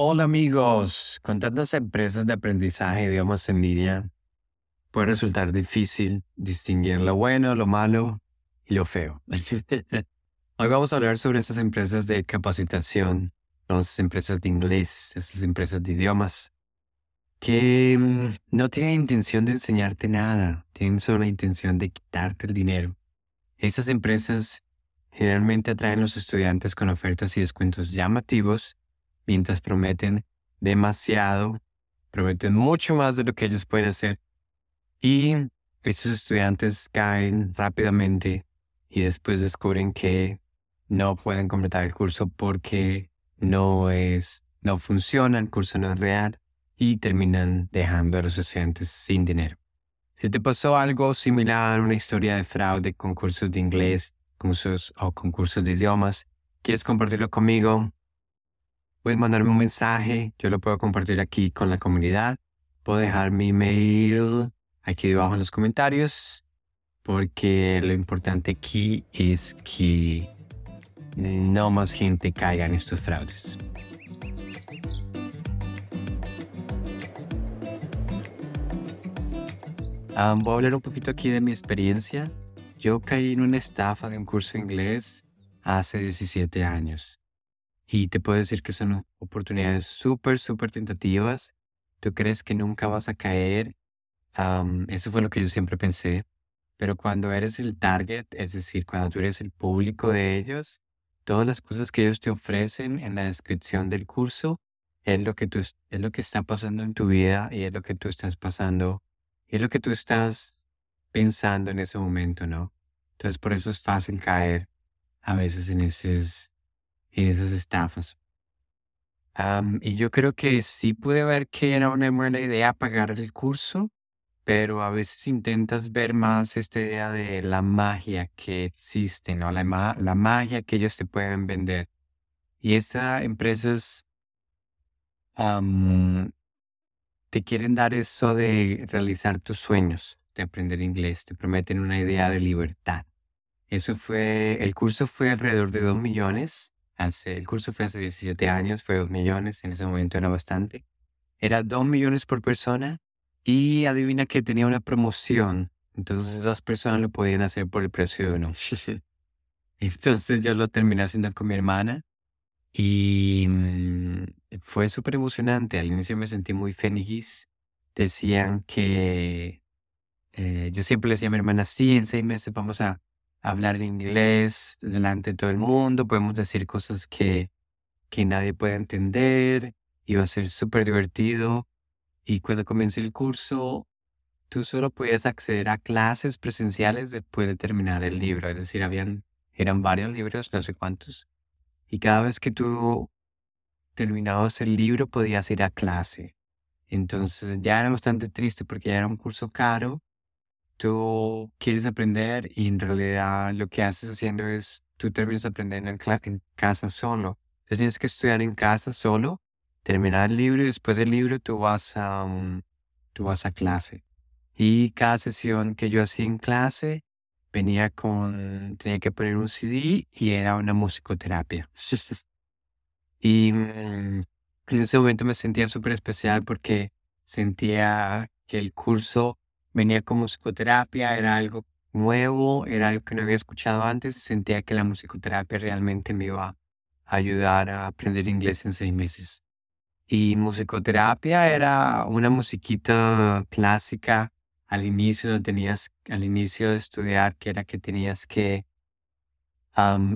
Hola amigos, con tantas empresas de aprendizaje de idiomas en línea, puede resultar difícil distinguir lo bueno, lo malo y lo feo. Hoy vamos a hablar sobre estas empresas de capacitación, las empresas de inglés, estas empresas de idiomas, que mm, no tienen intención de enseñarte nada, tienen solo la intención de quitarte el dinero. Estas empresas generalmente atraen a los estudiantes con ofertas y descuentos llamativos mientras prometen demasiado, prometen mucho más de lo que ellos pueden hacer. Y estos estudiantes caen rápidamente y después descubren que no pueden completar el curso porque no es, no funciona, el curso no es real y terminan dejando a los estudiantes sin dinero. Si te pasó algo similar, una historia de fraude con cursos de inglés, cursos o concursos de idiomas, quieres compartirlo conmigo, puedes mandarme un mensaje, yo lo puedo compartir aquí con la comunidad. Puedo dejar mi email aquí debajo en los comentarios, porque lo importante aquí es que no más gente caiga en estos fraudes. Ah, voy a hablar un poquito aquí de mi experiencia. Yo caí en una estafa de un curso de inglés hace 17 años. Y te puedo decir que son oportunidades súper, súper tentativas. Tú crees que nunca vas a caer. eso fue lo que yo siempre pensé. Pero cuando eres el target, es decir, cuando tú eres el público de ellos, todas las cosas que ellos te ofrecen en la descripción del curso es lo que tú es lo que está pasando en tu vida y es lo que tú estás pasando y es lo que tú estás pensando en ese momento, ¿no? Entonces por eso es fácil caer a veces en esos en esas estafas. y yo creo que sí pude ver que era una buena idea pagar el curso, pero a veces intentas ver más esta idea de la magia que existe, ¿no? La, la magia que ellos te pueden vender. Y estas empresas te quieren dar eso de realizar tus sueños, de aprender inglés, te prometen una idea de libertad. Eso fue, el curso fue alrededor de dos millones el curso fue hace 17 años, fue 2 millones, en ese momento era bastante. Era 2 millones por persona y adivina que tenía una promoción. Entonces dos personas lo podían hacer por el precio de uno. Entonces yo lo terminé haciendo con mi hermana y mm, fue súper emocionante. Al inicio me sentí muy feliz. Decían que eh, yo siempre le decía a mi hermana, sí, en seis meses vamos a hablar inglés delante de todo el mundo, podemos decir cosas que, que nadie puede entender, iba a ser súper divertido. Y cuando comencé el curso, tú solo podías acceder a clases presenciales después de terminar el libro, es decir, habían, eran varios libros, no sé cuántos, y cada vez que tú terminabas el libro podías ir a clase. Entonces ya era bastante triste porque ya era un curso caro tú quieres aprender y en realidad lo que haces haciendo es, tú terminas aprendiendo en, en casa solo. Entonces tienes que estudiar en casa solo, terminar el libro y después del libro tú vas a, tú vas a clase. Y cada sesión que yo hacía en clase venía con, tenía que poner un CD y era una musicoterapia. y mm, en ese momento me sentía súper especial porque sentía que el curso venía como musicoterapia, era algo nuevo, era algo que no había escuchado antes sentía que la musicoterapia realmente me iba a ayudar a aprender inglés en seis meses. Y musicoterapia era una musiquita clásica al inicio, tenías, al inicio de estudiar, que era que tenías que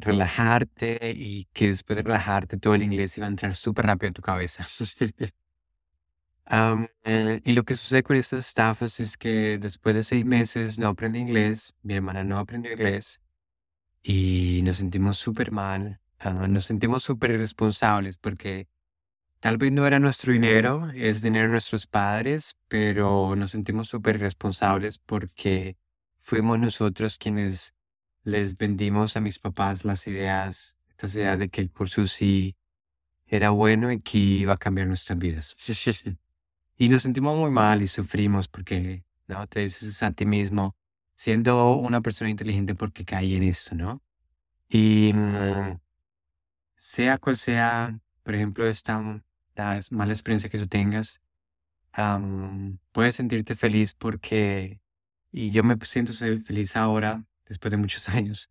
relajarte y que después de relajarte todo el inglés iba a entrar súper rápido en tu cabeza. Eh, y lo que sucede con estas estafas es que después de seis meses no aprendí inglés, mi hermana no aprendió inglés y nos sentimos súper mal, ah, nos sentimos súper irresponsables porque tal vez no era nuestro dinero, es dinero de nuestros padres, pero nos sentimos súper irresponsables porque fuimos nosotros quienes les vendimos a mis papás las ideas, estas ideas de que el curso sí era bueno y que iba a cambiar nuestras vidas. Y nos sentimos muy mal y sufrimos porque, ¿no? Te dices a ti mismo, siendo una persona inteligente, porque caí en eso, ¿no? Y mm, sea cual sea, por ejemplo, esta, la mala experiencia que tú tengas, puedes sentirte feliz porque, y yo me siento feliz ahora, después de muchos años,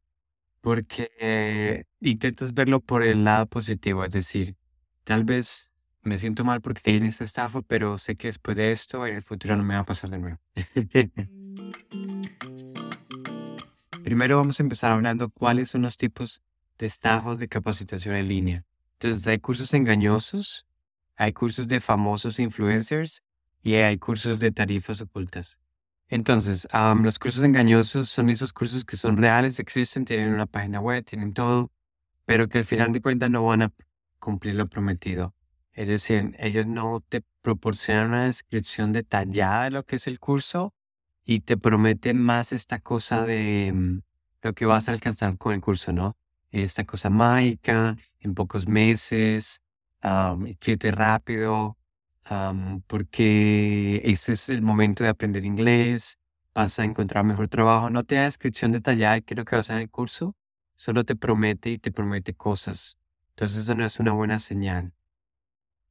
porque intentas verlo por el lado positivo, es decir, tal vez me siento mal porque tiene esta estafa, pero sé que después de esto en el futuro no me va a pasar de nuevo. Primero vamos a empezar hablando cuáles son los tipos de estafas de capacitación en línea. Entonces hay cursos engañosos, hay cursos de famosos influencers y hay cursos de tarifas ocultas. Entonces, los cursos engañosos son esos cursos que son reales, existen, tienen una página web, tienen todo, pero que al final de cuentas no van a cumplir lo prometido. Es decir, ellos no te proporcionan una descripción detallada de lo que es el curso y te prometen más esta cosa de mm, lo que vas a alcanzar con el curso, ¿no? Esta cosa mágica, en pocos meses, um, rápido, porque ese es el momento de aprender inglés, vas a encontrar mejor trabajo. No te da descripción detallada de qué es lo que vas a hacer en el curso, solo te promete y te promete cosas. Entonces eso no es una buena señal.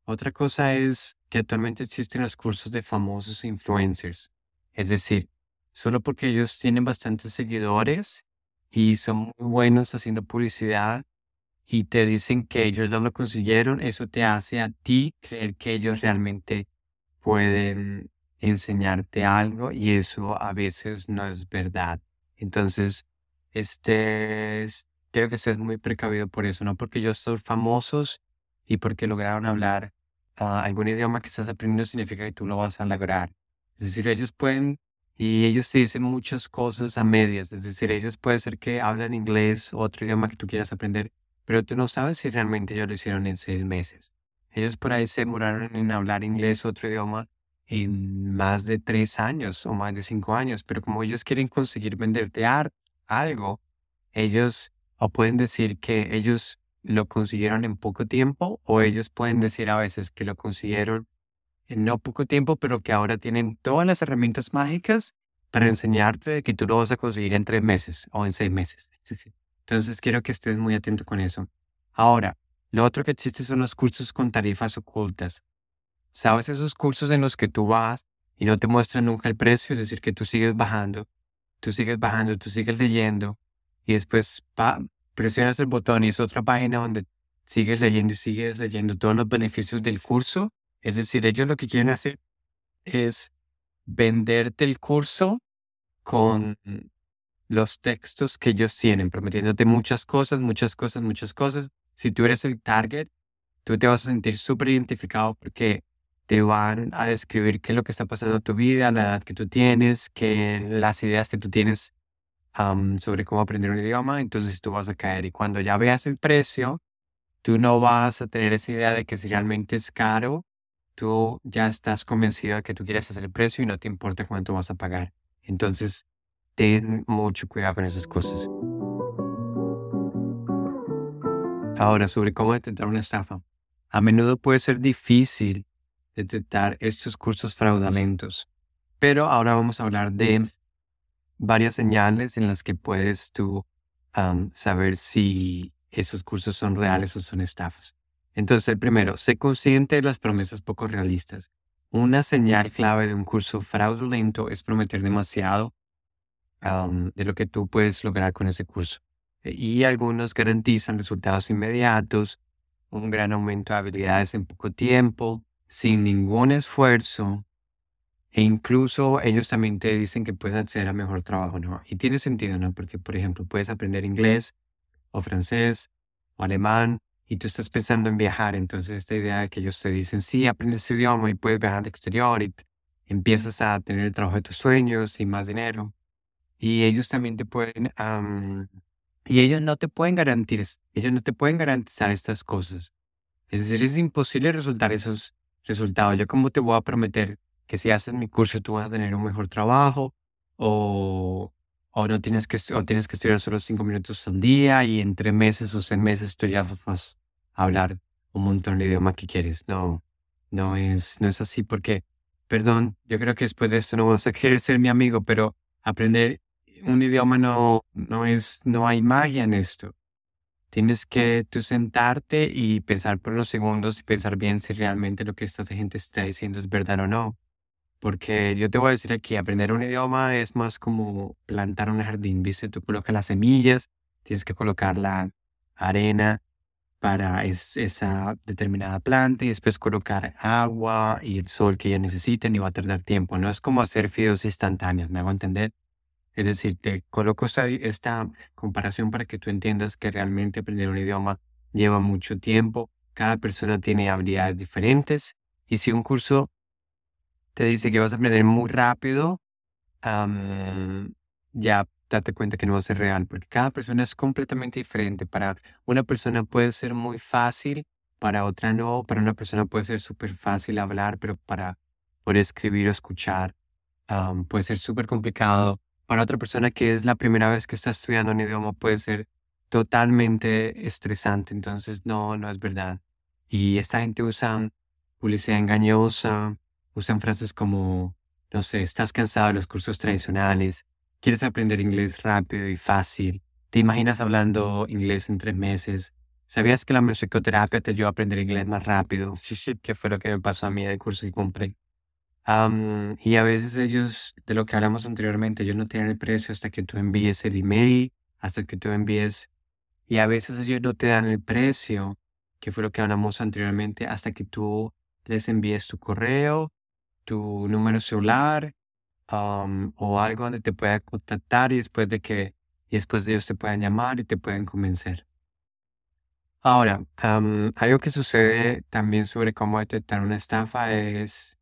Otra cosa es que actualmente existen los cursos de famosos influencers. Es decir, solo porque ellos tienen bastantes seguidores y son muy buenos haciendo publicidad, y te dicen que ellos no lo consiguieron, eso te hace a ti creer que ellos realmente pueden enseñarte algo y eso a veces no es verdad. Entonces, este, creo que seas muy precavido por eso, no porque ellos son famosos y porque lograron hablar ah, algún idioma que estás aprendiendo significa que tú lo vas a lograr. Es decir, ellos pueden y ellos te dicen muchas cosas a medias, es decir, ellos puede ser que hablan inglés o otro idioma que tú quieras aprender, pero tú no sabes si realmente ellos lo hicieron en seis meses. Ellos por ahí se demoraron en hablar inglés o otro idioma en más de tres años o más de cinco años, pero como ellos quieren conseguir venderte algo, ellos o pueden decir que ellos lo consiguieron en poco tiempo o ellos pueden decir a veces que lo consiguieron en no poco tiempo, pero que ahora tienen todas las herramientas mágicas para enseñarte que tú lo vas a conseguir en tres meses o en seis meses. Entonces quiero que estés muy atento con eso. Ahora, lo otro que existe son los cursos con tarifas ocultas. ¿Sabes esos cursos en los que tú vas y no te muestran nunca el precio? Es decir, que tú sigues bajando, tú sigues bajando, tú sigues leyendo y después presionas el botón y es otra página donde sigues leyendo y sigues leyendo todos los beneficios del curso. Es decir, ellos lo que quieren hacer es venderte el curso con los textos que ellos tienen, prometiéndote muchas cosas, muchas cosas, muchas cosas. Si tú eres el target, tú te vas a sentir súper identificado porque te van a describir qué es lo que está pasando en tu vida, la edad que tú tienes, que las ideas que tú tienes sobre cómo aprender un idioma, entonces tú vas a caer. Y cuando ya veas el precio, tú no vas a tener esa idea de que si realmente es caro, tú ya estás convencido de que tú quieres hacer el precio y no te importa cuánto vas a pagar. Entonces, ten mucho cuidado con esas cosas. Ahora, sobre cómo detectar una estafa. A menudo puede ser difícil detectar estos cursos fraudulentos, pero ahora vamos a hablar de varias señales en las que puedes tú saber si esos cursos son reales o son estafas. Entonces, el primero, sé consciente de las promesas poco realistas. Una señal clave de un curso fraudulento es prometer demasiado de lo que tú puedes lograr con ese curso. Y algunos garantizan resultados inmediatos, un gran aumento de habilidades en poco tiempo, sin ningún esfuerzo. E incluso ellos también te dicen que puedes acceder a mejor trabajo, ¿no? Y tiene sentido, ¿no? Porque, por ejemplo, puedes aprender inglés o francés o alemán y tú estás pensando en viajar. Entonces, esta idea de que ellos te dicen, sí, aprendes ese idioma y puedes viajar al exterior y empiezas a tener el trabajo de tus sueños y más dinero y ellos también te pueden, y ellos no te pueden garantizar, ellos no te pueden garantizar estas cosas. Es decir, es imposible resultar esos resultados. Yo como te voy a prometer que si haces mi curso tú vas a tener un mejor trabajo o, o no tienes que, o tienes que estudiar solo cinco minutos al día y en tres meses o seis meses tú ya vas a hablar un montón de idioma que quieres. No, no es, no es así porque, perdón, yo creo que después de esto no vas a querer ser mi amigo, pero aprender un idioma no, no es, no hay magia en esto. Tienes que tú sentarte y pensar por unos segundos y pensar bien si realmente lo que esta gente está diciendo es verdad o no. Porque yo te voy a decir aquí, aprender un idioma es más como plantar un jardín, ¿viste? Tú colocas las semillas, tienes que colocar la arena para esa determinada planta y después colocar agua y el sol que ellos necesiten y va a tardar tiempo. No es como hacer fideos instantáneos, ¿me hago entender? Es decir, te coloco esta, comparación para que tú entiendas que realmente aprender un idioma lleva mucho tiempo. Cada persona tiene habilidades diferentes. Y si un curso te dice que vas a aprender muy rápido, ya date cuenta que no va a ser real, porque cada persona es completamente diferente. Para una persona puede ser muy fácil, para otra no. Para una persona puede ser súper fácil hablar, pero para poder escribir o escuchar puede ser súper complicado para otra persona que es la primera vez que está estudiando un idioma puede ser totalmente estresante. Entonces, no, no es verdad. Y esta gente usa publicidad engañosa, usan frases como, no sé, estás cansado de los cursos tradicionales, quieres aprender inglés rápido y fácil, te imaginas hablando inglés en tres meses, ¿sabías que la musicoterapia te ayuda a aprender inglés más rápido? Que fue lo que me pasó a mí en el curso que compré y a veces ellos, de lo que hablamos anteriormente, ellos no tienen el precio hasta que tú envíes el email, hasta que tú envíes, y a veces ellos no te dan el precio, que fue lo que hablamos anteriormente, hasta que tú les envíes tu correo, tu número celular, o algo donde te pueda contactar y después de que, y después de ellos te puedan llamar y te pueden convencer. Ahora, algo que sucede también sobre cómo detectar una estafa es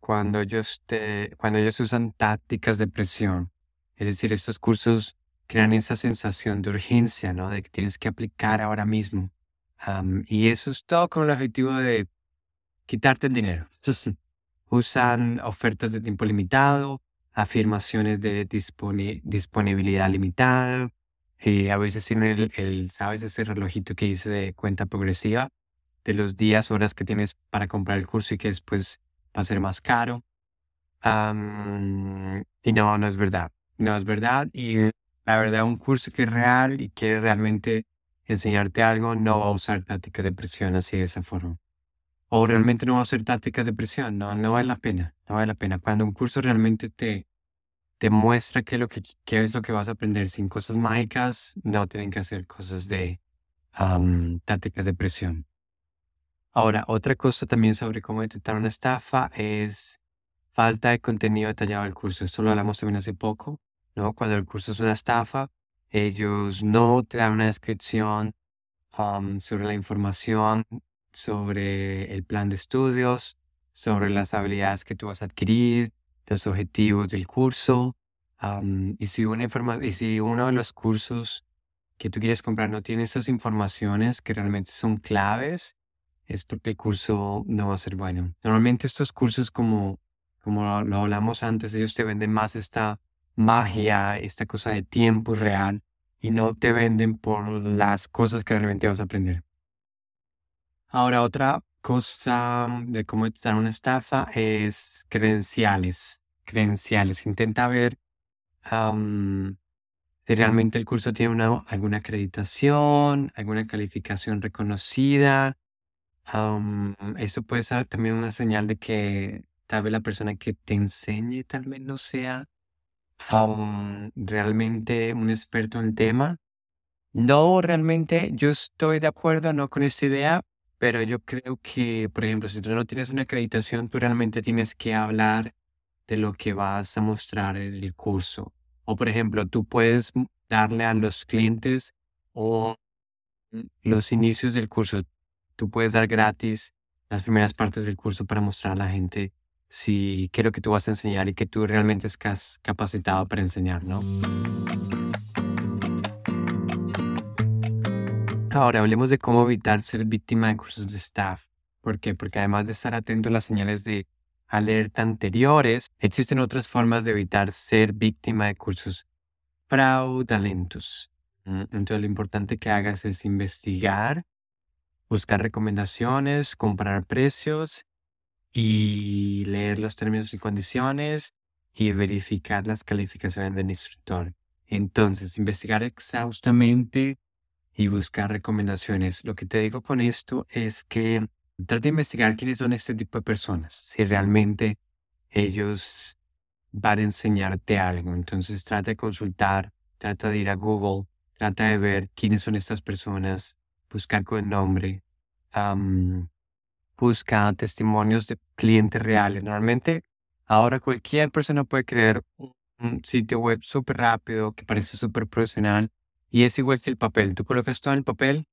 cuando ellos te, cuando ellos usan tácticas de presión. Es decir, estos cursos crean esa sensación de urgencia, ¿no? De que tienes que aplicar ahora mismo. y eso es todo con el objetivo de quitarte el dinero. usan ofertas de tiempo limitado, afirmaciones de disponibilidad limitada, y a veces tienen el, ¿sabes? Ese relojito que dice de cuenta progresiva de los días, horas que tienes para comprar el curso y que después va a ser más caro. y no, no es verdad. No es verdad. Y la verdad, un curso que es real y quiere realmente enseñarte algo, no va a usar tácticas de presión así de esa forma. O realmente no va a hacer tácticas de presión. No, no vale la pena. No vale la pena. Cuando un curso realmente te, te muestra qué, lo que, es lo que vas a aprender sin cosas mágicas, no tienen que hacer cosas de tácticas de presión. Ahora, otra cosa también sobre cómo detectar una estafa es falta de contenido detallado del curso. Esto lo hablamos también hace poco, ¿no? Cuando el curso es una estafa, ellos no te dan una descripción um, sobre la información, sobre el plan de estudios, sobre las habilidades que tú vas a adquirir, los objetivos del curso. Y, si una y si uno de los cursos que tú quieres comprar no tiene esas informaciones que realmente son claves, es porque el curso no va a ser bueno. Normalmente estos cursos, como, como lo, hablamos antes, ellos te venden más esta magia, esta cosa de tiempo real y no te venden por las cosas que realmente vas a aprender. Ahora, otra cosa de cómo detectar una estafa es credenciales. Credenciales. Intenta ver si realmente el curso tiene una, alguna acreditación, alguna calificación reconocida, eso puede ser también una señal de que tal vez la persona que te enseñe tal vez no sea realmente un experto en el tema. No, realmente yo estoy de acuerdo no con esta idea, pero yo creo que, por ejemplo, si tú no tienes una acreditación, tú realmente tienes que hablar de lo que vas a mostrar en el curso. O, por ejemplo, tú puedes darle a los clientes o los inicios del curso tú puedes dar gratis las primeras partes del curso para mostrar a la gente si qué es lo que tú vas a enseñar y que tú realmente estás capacitado para enseñar, ¿no? Ahora hablemos de cómo evitar ser víctima de cursos de staff. ¿Por qué? Porque además de estar atento a las señales de alerta anteriores, existen otras formas de evitar ser víctima de cursos fraudulentos. Entonces lo importante que hagas es investigar buscar recomendaciones, comprar precios y leer los términos y condiciones y verificar las calificaciones del instructor. Entonces, investigar exhaustamente y buscar recomendaciones. Lo que te digo con esto es que trata de investigar quiénes son este tipo de personas, si realmente ellos van a enseñarte algo. Entonces trata de consultar, trata de ir a Google, trata de ver quiénes son estas personas, buscar con nombre, busca testimonios de clientes reales. Normalmente ahora cualquier persona puede crear un sitio web súper rápido que parece súper profesional y es igual que el papel. Tú colocas todo en el papel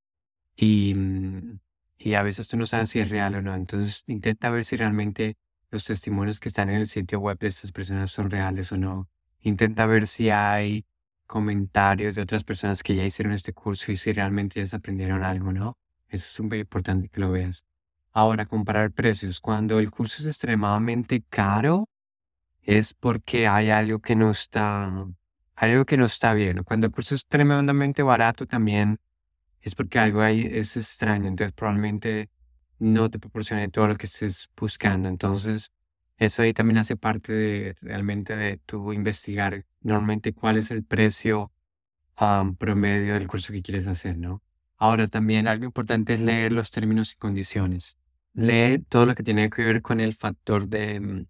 y, mm, y a veces tú no sabes si es real o no. Entonces intenta ver si realmente los testimonios que están en el sitio web de estas personas son reales o no. Intenta ver si hay comentarios de otras personas que ya hicieron este curso y si realmente ya se aprendieron algo, ¿no? Eso es súper importante que lo veas. Ahora, comparar precios. Cuando el curso es extremadamente caro, es porque hay algo que no está, algo que no está bien. Cuando el curso es tremendamente barato también es porque algo ahí es extraño. Entonces probablemente no te proporcione todo lo que estés buscando. Entonces eso ahí también hace parte de realmente de tu investigar normalmente cuál es el precio promedio del curso que quieres hacer, ¿no? Ahora también algo importante es leer los términos y condiciones. Leer todo lo que tiene que ver con el factor de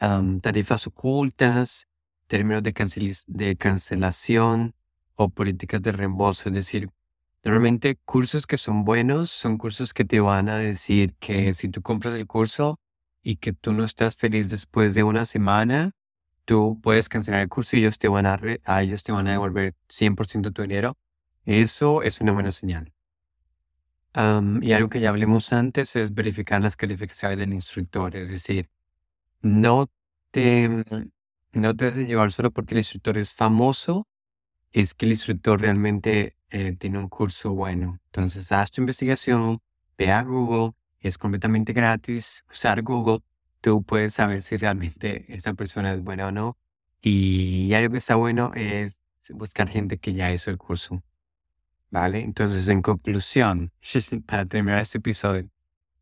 mm, tarifas ocultas, términos de, de cancelación o políticas de reembolso. Es decir, normalmente cursos que son buenos son cursos que te van a decir que si tú compras el curso y que tú no estás feliz después de una semana, tú puedes cancelar el curso y ellos te van a, a ellos te van a devolver 100% tu dinero. Eso es una buena señal. y algo que ya hablemos antes es verificar las calificaciones del instructor, es decir, no te, no te dejes llevar solo porque el instructor es famoso, es que el instructor realmente eh, tiene un curso bueno. Entonces, haz tu investigación, ve a Google, es completamente gratis usar Google. Tú puedes saber si realmente esa persona es buena o no. Y algo que está bueno es buscar gente que ya hizo el curso. ¿Vale? Entonces, en conclusión, para terminar este episodio,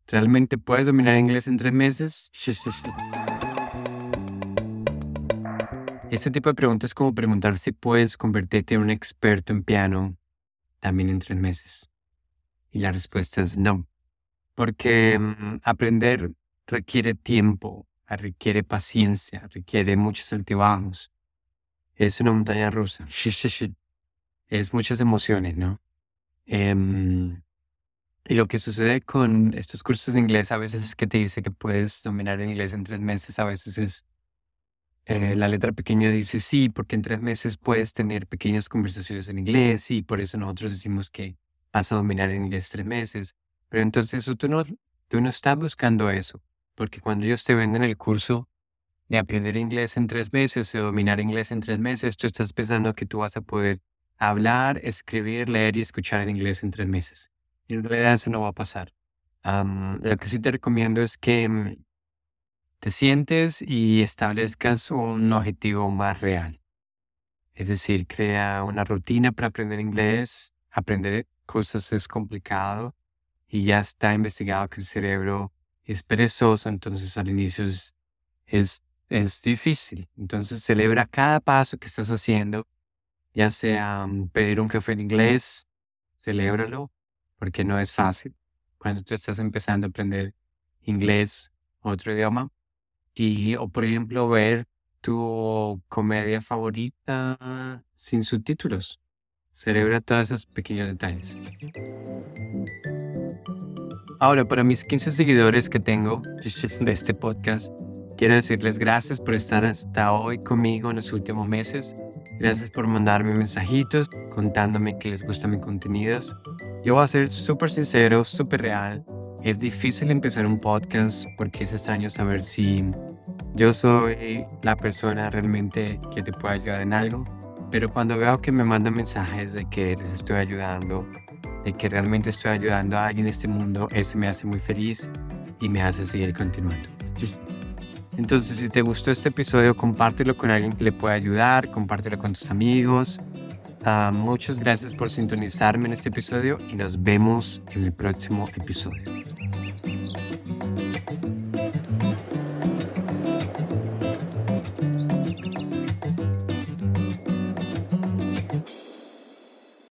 ¿realmente puedes dominar inglés en tres meses? Este tipo de preguntas es como preguntar si puedes convertirte en un experto en piano también en tres meses. Y la respuesta es no. Porque mm, aprender requiere tiempo, requiere paciencia, requiere muchos altibajos. Es una montaña rusa. Es muchas emociones, ¿no? Em, y lo que sucede con estos cursos de inglés a veces es que te dice que puedes dominar el inglés en tres meses, a veces es eh, la letra pequeña dice sí, porque en tres meses puedes tener pequeñas conversaciones en inglés y por eso nosotros decimos que vas a dominar el inglés tres meses. Pero entonces tú no, tú no estás buscando eso, porque cuando ellos te venden el curso de aprender inglés en tres meses o dominar inglés en tres meses, tú estás pensando que tú vas a poder hablar, escribir, leer y escuchar en inglés en tres meses. En realidad eso no va a pasar. lo que sí te recomiendo es que mm, te sientes y establezcas un objetivo más real. Es decir, crea una rutina para aprender inglés. Aprender cosas es complicado y ya está investigado que el cerebro es perezoso, entonces al inicio es, es, es difícil. Entonces celebra cada paso que estás haciendo, ya sea mm, pedir un café en inglés, celébralo, porque no es fácil. Cuando tú estás empezando a aprender inglés, otro idioma, y, o por ejemplo, ver tu comedia favorita sin subtítulos. Celebra todos esos pequeños detalles. Ahora, para mis 15 seguidores que tengo de este podcast, quiero decirles gracias por estar hasta hoy conmigo en los últimos meses. Gracias por mandarme mensajitos contándome que les gusta mi contenidos. Yo voy a ser súper sincero, súper real. Es difícil empezar un podcast porque es extraño saber si yo soy la persona realmente que te puede ayudar en algo. Pero cuando veo que me mandan mensajes de que les estoy ayudando, de que realmente estoy ayudando a alguien en este mundo, eso me hace muy feliz y me hace seguir continuando. Entonces, si te gustó este episodio, compártelo con alguien que le pueda ayudar, compártelo con tus amigos. Ah, muchas gracias por sintonizarme en este episodio y nos vemos en el próximo episodio.